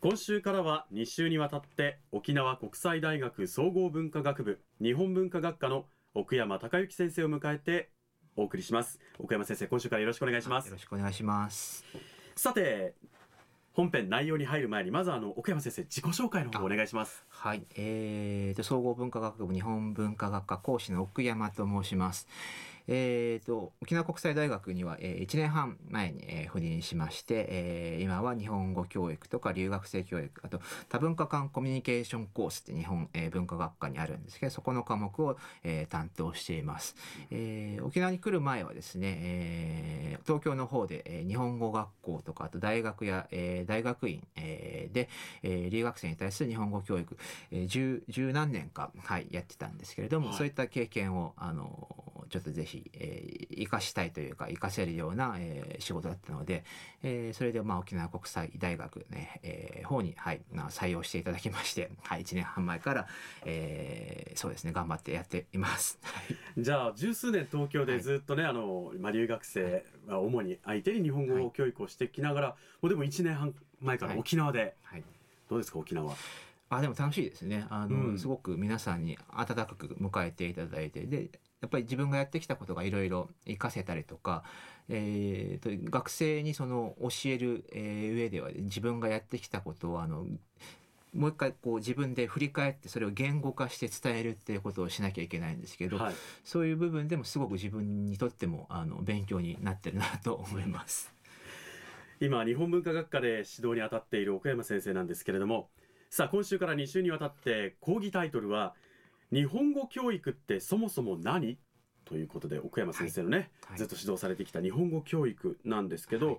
今週からは2週にわたって沖縄国際大学総合文化学部日本文化学科の奥山隆之先生を迎えてお送りします。奥山先生今週からよろしくお願いします。よろしくお願いします。さて本編内容に入る前にまずあの奥山先生自己紹介の方お願いします。はい。えーと総合文化学部日本文化学科講師の奥山と申しますえーと、沖縄国際大学には、えー、1年半前に、えー、赴任しまして、えー、今は日本語教育とか留学生教育あと多文化間コミュニケーションコースって日本、えー、文化学科にあるんですけどそこの科目を、えー、担当しています、えー、沖縄に来る前はですね、えー、東京の方で、えー、日本語学校とかあと大学や、えー、大学院、えー、で、えー、留学生に対する日本語教育、えー、十十何年か、はい、やってたんですけれども、はい、そういった経験をあのちょっとぜひえー、生かしたいというか、生かせるような、えー、仕事だったので、えー、それで、まあ、沖縄国際大学ね、えー、方に、はい、まあ、採用していただきまして、はい、1年半前から、えー、そうですね、頑張ってやっています。じゃあ、十数年東京でずっとね、はい、あの、まあ、留学生は主に相手に日本語教育をしてきながら、はい、もうでも1年半前から沖縄で、はい、どうですか、沖縄。あでも楽しいですね。あの、うん、すごく皆さんに温かく迎えていただいて。でやっぱり自分がやってきたことがいろいろ活かせたりとか、えー、と学生にその教える、えー、上では自分がやってきたことをあのもう一回こう自分で振り返ってそれを言語化して伝えるっていうことをしなきゃいけないんですけど、はい、そういう部分でもすごく自分にとってもあの勉強になってるなと思います。今日本文化学科で指導に当たっている岡山先生なんですけれどもさあ今週から2週にわたって講義タイトルは「日本語教育ってそもそも何？ということで奥山先生のね、はい、ずっと指導されてきた日本語教育なんですけど、はい、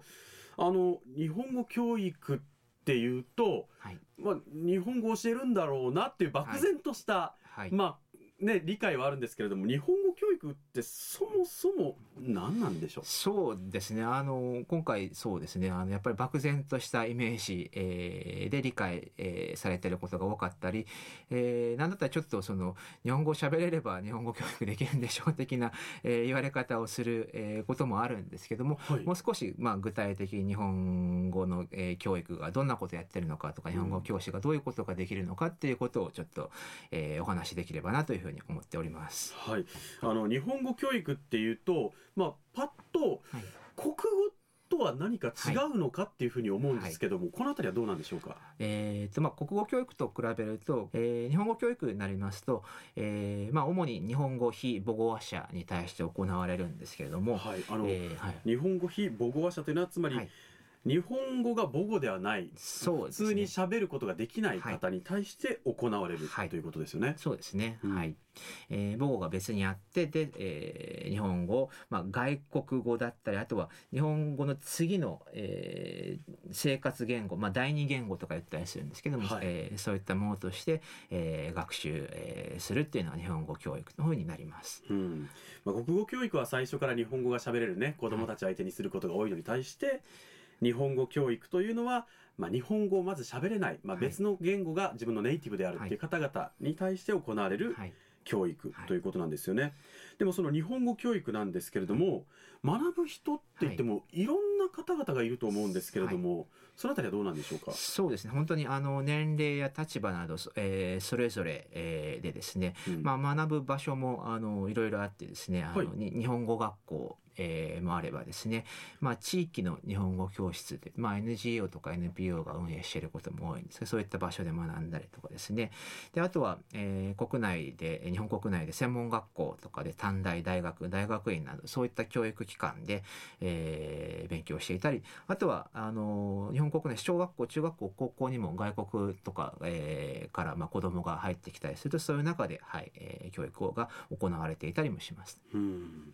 あの日本語教育っていうと、はい、まあ、日本語を教えるんだろうなっていう漠然とした、まあね、理解はあるんですけれども日本語教育ってそもそも何なんでしょう？そうですね。あの今回そうですね。あのやっぱり漠然としたイメージ、えー、で理解、えー、されてることが多かったり、えー、なんだったらちょっとその日本語を喋れれば日本語教育できるんでしょう 的な、えー、言われ方をする、えー、こともあるんですけども、はい、もう少し、まあ、具体的に日本語の、えー、教育がどんなことやってるのかとか日本語教師がどういうことができるのかっていうことをちょっと、えー、お話しできればなというふうにに思っております。はい、あの日本語教育っていうと、まあパッと国語とは何か違うのかっていうふうに思うんですけども、はい、この辺りはどうなんでしょうか？えっ、ー、とまあ国語教育と比べると、えー、日本語教育になりますと、えー、まあ主に日本語非母語話者に対して行われるんですけれども、はい、あの、えーはい、日本語非母語話者というのはつまり、はい日本語が母語ではない、そう、ね、普通に喋ることができない方に対して行われる、はい、ということですよね。そうですね。うん、はい。えー、母語が別にあってで、えー、日本語、まあ、外国語だったりあとは日本語の次の、えー、生活言語、まあ、第二言語とか言ったりするんですけども、はい、えー、そういったものとして、えー、学習、えー、するっていうのは日本語教育の方になります。うんまあ、国語教育は最初から日本語が喋れるね子どもたち相手にすることが多いのに対して、はい日本語教育というのは、まあ、日本語をまず喋れない、まあ、別の言語が自分のネイティブであるっていう方々に対して行われる教育ということなんですよね。でもその日本語教育なんですけれども、学ぶ人って言ってもい。ろんな方々がいると思うんですけれども、そのあたりはどうなんでしょうか？そうですね。本当にあの年齢や立場など、えーそれぞれ、えーでですね、うん。まあ、学ぶ場所もあのいろいろあってですねあの、日本語学校えーもあればですね、まあ、地域の日本語教室で、まあ、NGO とか NPO が運営していることも多いんですけどそういった場所で学んだりとかですね。であとは、えー国内で日本国内で専門学校とかで短大大学大学院などそういった教育機関で、えー勉強していたりあとはあの日本国内小学校中学校高校にも外国とか、えーから、まあ、子どもが入ってきたりするとそういう中で、はいえー教育が行われていたりもします。うん、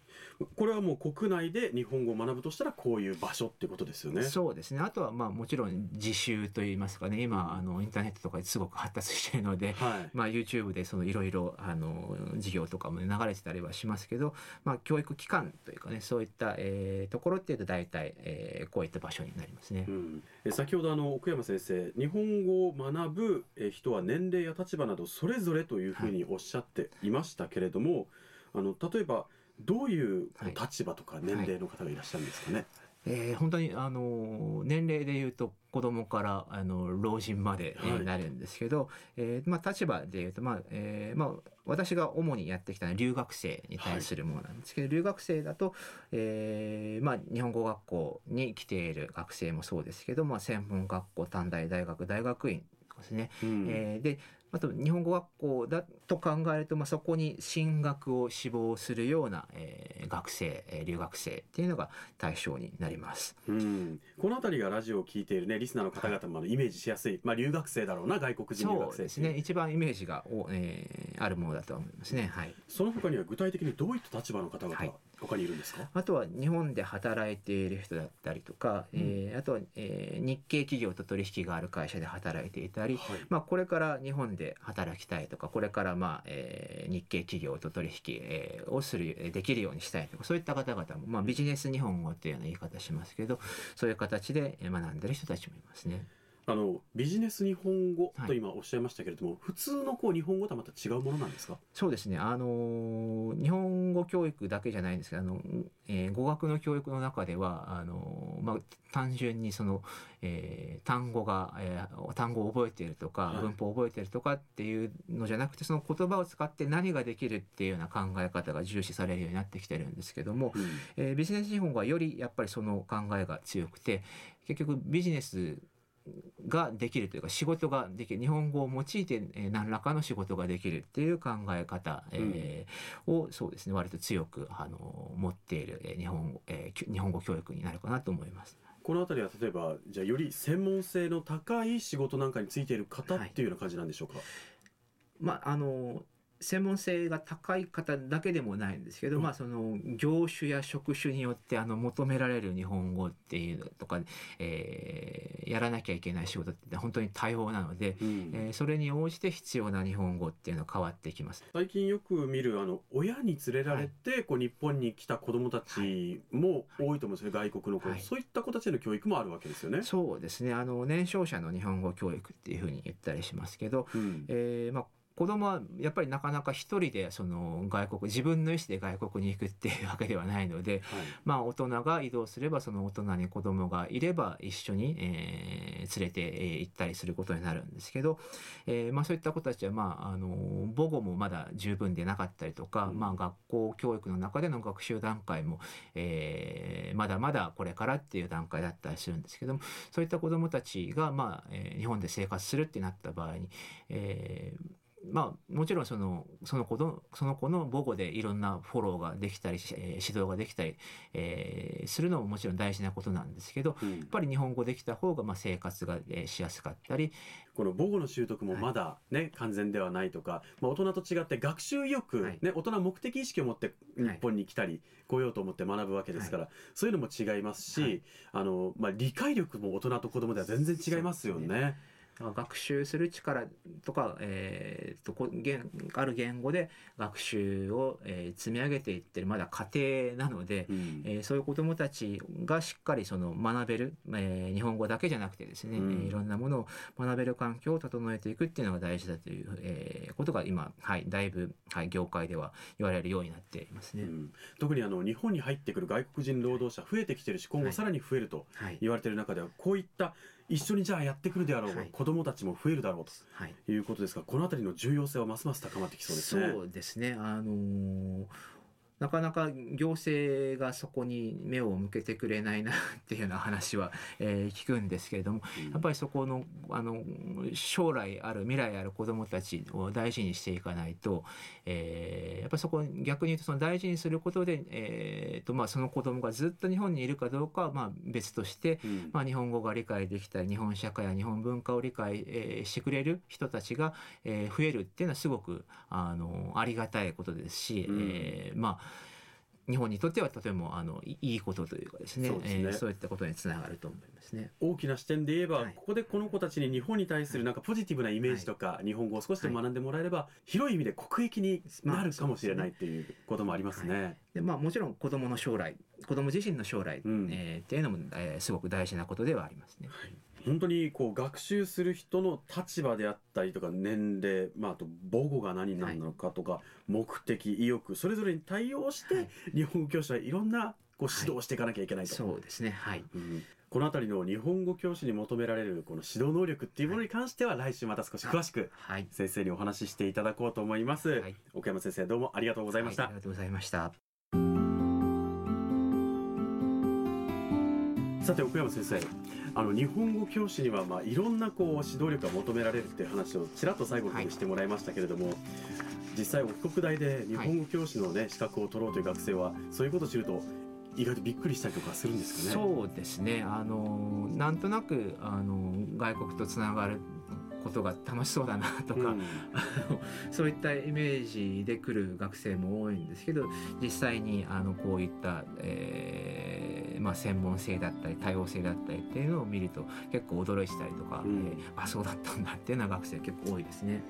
これはもう国内で日本語を学ぶとしたらこういう場所ってことですよね。そうですねあとはまあもちろん自習といいますかね今あのインターネットとかですごく発達しているので、はい。まあ、YouTube でそのいろいろあの授業とかも、ね、流れてたりはしますけど、まあ、教育機関というかねそういった、えーところっていうと大体、えーこういった場所になりますねう。ん、え先ほどあの奥山先生日本語を学ぶえ人は年齢や立場などそれぞれというふうにおっしゃっていましたけれども、あの例えばどういう立場とか年齢の方がいらっしゃるんですかね？えー本当にあの年齢でいうと子供からあの老人までえーはいなるんですけど、えーまあ、立場でいうと、まあえーまあ、私が主にやってきたのは留学生に対するものなんですけど、留学生だと、えーまあ、日本語学校に来ている学生もそうですけど、まあ、専門学校短大大学大学院ですね、うん。えーであと日本語学校だと考えると、まあ、そこに進学を志望するような、えー学生、えー留学生っていうのが対象になります。うん、この辺りがラジオを聞いているねリスナーの方々もあのイメージしやすい、まあ留学生だろうな外国人留学生ですね一番イメージがお、えーあるものだと思いますね。はい。その他には具体的にどういった立場の方々はい他にいるんですか？あとは日本で働いている人だったりとか、えーあとは、えー日系企業と取引がある会社で働いていたり、はい。まあ、これから日本で働きたいとかこれから、まあえー日系企業と取引、えーをするえーできるようにしたいとかそういった方々も、まあ、ビジネス日本語っていうような言い方しますけどそういう形でえー学んでる人たちもいますね。あのビジネス日本語はい。と今おっしゃいましたけれども、普通のこう日本語とはまた違うものなんですか？そうですね、あのー日本語教育だけじゃないんですけどあの、えー語学の教育の中ではあのーまあ、単純にその、えー単語が、えー単語を覚えているとか、はい。文法を覚えているとかっていうのじゃなくてその言葉を使って何ができるっていうような考え方が重視されるようになってきてるんですけども、うん。えービジネス日本語はよりやっぱりその考えが強くて結局ビジネスができるというか仕事ができる日本語を用いてえー何らかの仕事ができるっていう考え方、えーをそうですね割と強くあの持っているえー日本語、えー日本語教育になるかなと思います。この辺りは例えばじゃあより専門性の高い仕事なんかについている方はいっていうような感じなんでしょうか？まああの専門性が高い方だけでもないんですけど、うん。まあその業種や職種によってあの求められる日本語っていうのとか、えーやらなきゃいけない仕事って本当に多様なので、うん。えーそれに応じて必要な日本語っていうのは変わってきます。最近よく見るあの親に連れられて、こう日本に来た子どもたちも多いと思うんですよ、外国の子、はい。そういった子たちへの教育もあるわけですよね。そうですね。あの年少者の日本語教育っていうふうに言ったりしますけど、うん。えーまあ子供はやっぱりなかなか一人でその外国自分の意思で外国に行くっていうわけではないので、はい。まあ、大人が移動すればその大人に子供がいれば一緒に、えー連れてえー行ったりすることになるんですけど、えーまあ、そういった子たちは、まあ、あの母語もまだ十分でなかったりとか、うん。まあ、学校教育の中での学習段階も、えーまだまだこれからっていう段階だったりするんですけどもそういった子供たちが、まあえー日本で生活するってなった場合に、えーまあ、もちろんそのその子のその子の母語でいろんなフォローができたり、えー指導ができたり、えーするのももちろん大事なことなんですけどうん。やっぱり日本語できた方がまあ生活がえーしやすかったり。この母語の習得もまだね、完全ではないとか、まあ、大人と違って学習意欲、はい。ね、大人は目的意識を持って日本に来たり、来ようと思って学ぶわけですから、そういうのも違いますし、はい。あのまあ、理解力も大人と子供では全然違いますよね。学習する力とか、えー、とこ言ある言語で学習を、えー、積み上げていってるまだ過程なので、うん。えーそういう子どもたちがしっかりその学べる、えー日本語だけじゃなくてですね、うん。えーいろんなものを学べる環境を整えていくっていうのが大事だという、えーことが今、はい、だいぶ、はい、業界では言われるようになっていますね。うん。特にあの日本に入ってくる外国人労働者増えてきてるし今後はい。さらに増えるとはい。言われてる中ではこういった一緒にじゃあやってくるであろう、はい子どもたちも増えるだろうはいということですがこの辺りの重要性はますます高まってきそうですね。そうですね。あのーなかなか行政がそこに目を向けてくれないなっていうような話は、えー聞くんですけれどもうん。やっぱりそこのあの将来ある未来ある子どもたちを大事にしていかないと、えーやっぱりそこ逆に言うとその大事にすることで、えーとまあ、その子どもがずっと日本にいるかどうかはまあ別として、うん。まあ、日本語が理解できたり日本社会や日本文化を理解、えーしてくれる人たちが、えー増えるっていうのはすごくあのありがたいことですし、うん。えーまあ日本にとってはとてもあのいいいことというかですね。そうですね。えーそういったことにつながると思いますね。大きな視点で言えば、はい。ここでこの子たちに日本に対するなんかポジティブなイメージとか、日本語を少しでも学んでもらえれば、広い意味で国益になるかもしれないっていうこともありますね。でまあ、もちろん子どもの将来子ども自身の将来、うん。えーっていうのも、えーすごく大事なことではありますね。本当にこう学習する人の立場であったりとか年齢、まあ、あと母語が何なのかとか、目的意欲それぞれに対応して、はい。日本語教師はいろんなこう指導をしていかなきゃいけないと、そうですね。はい。うん。この辺りの日本語教師に求められるこの指導能力っていうものに関しては来週また少し詳しくはい。先生にお話ししていただこうと思います、はい。奥山先生どうもありがとうございました、はいありがとうございました。さて奥山先生あの日本語教師にはまあいろんなこう指導力が求められるっていう話をちらっと最後にしてもらいましたけれども、実際お国大で日本語教師のね、資格を取ろうという学生はそういうことを知ると意外とびっくりしたりとかするんですかね。そうですね。あのなんとなくあの外国とつながることが楽しそうだなとか、うん。そういったイメージで来る学生も多いんですけど実際にあのこういった、えーまあ、専門性だったり多様性だったりっていうのを見ると結構驚いてたりとか、うんえーあそうだったんだっていうような学生結構多いですね。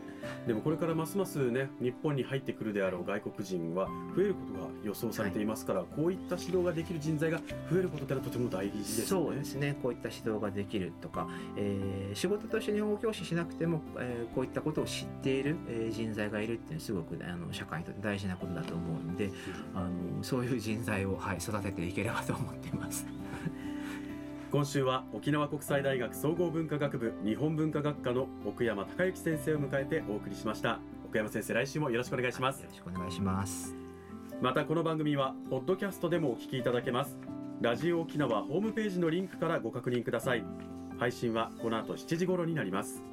でもこれからますますね日本に入ってくるであろう外国人は増えることが予想されていますから、こういった指導ができる人材が増えることってのはとても大事ですよね。そうですねこういった指導ができるとか、えー仕事として日本語教師しなくても、えーこういったことを知っている、えー人材がいるっていうのはすごく、ね、あの社会にとって大事なことだと思うのであのそういう人材を、はい、育てていければと思っています。今週は沖縄国際大学総合文化学部日本文化学科の奥山隆之先生を迎えてお送りしました。奥山先生来週もよろしくお願いします、よろしくお願いします。またこの番組はポッドキャストでもお聞きいただけます。ラジオ沖縄ホームページのリンクからご確認ください。配信はこの後7時頃になります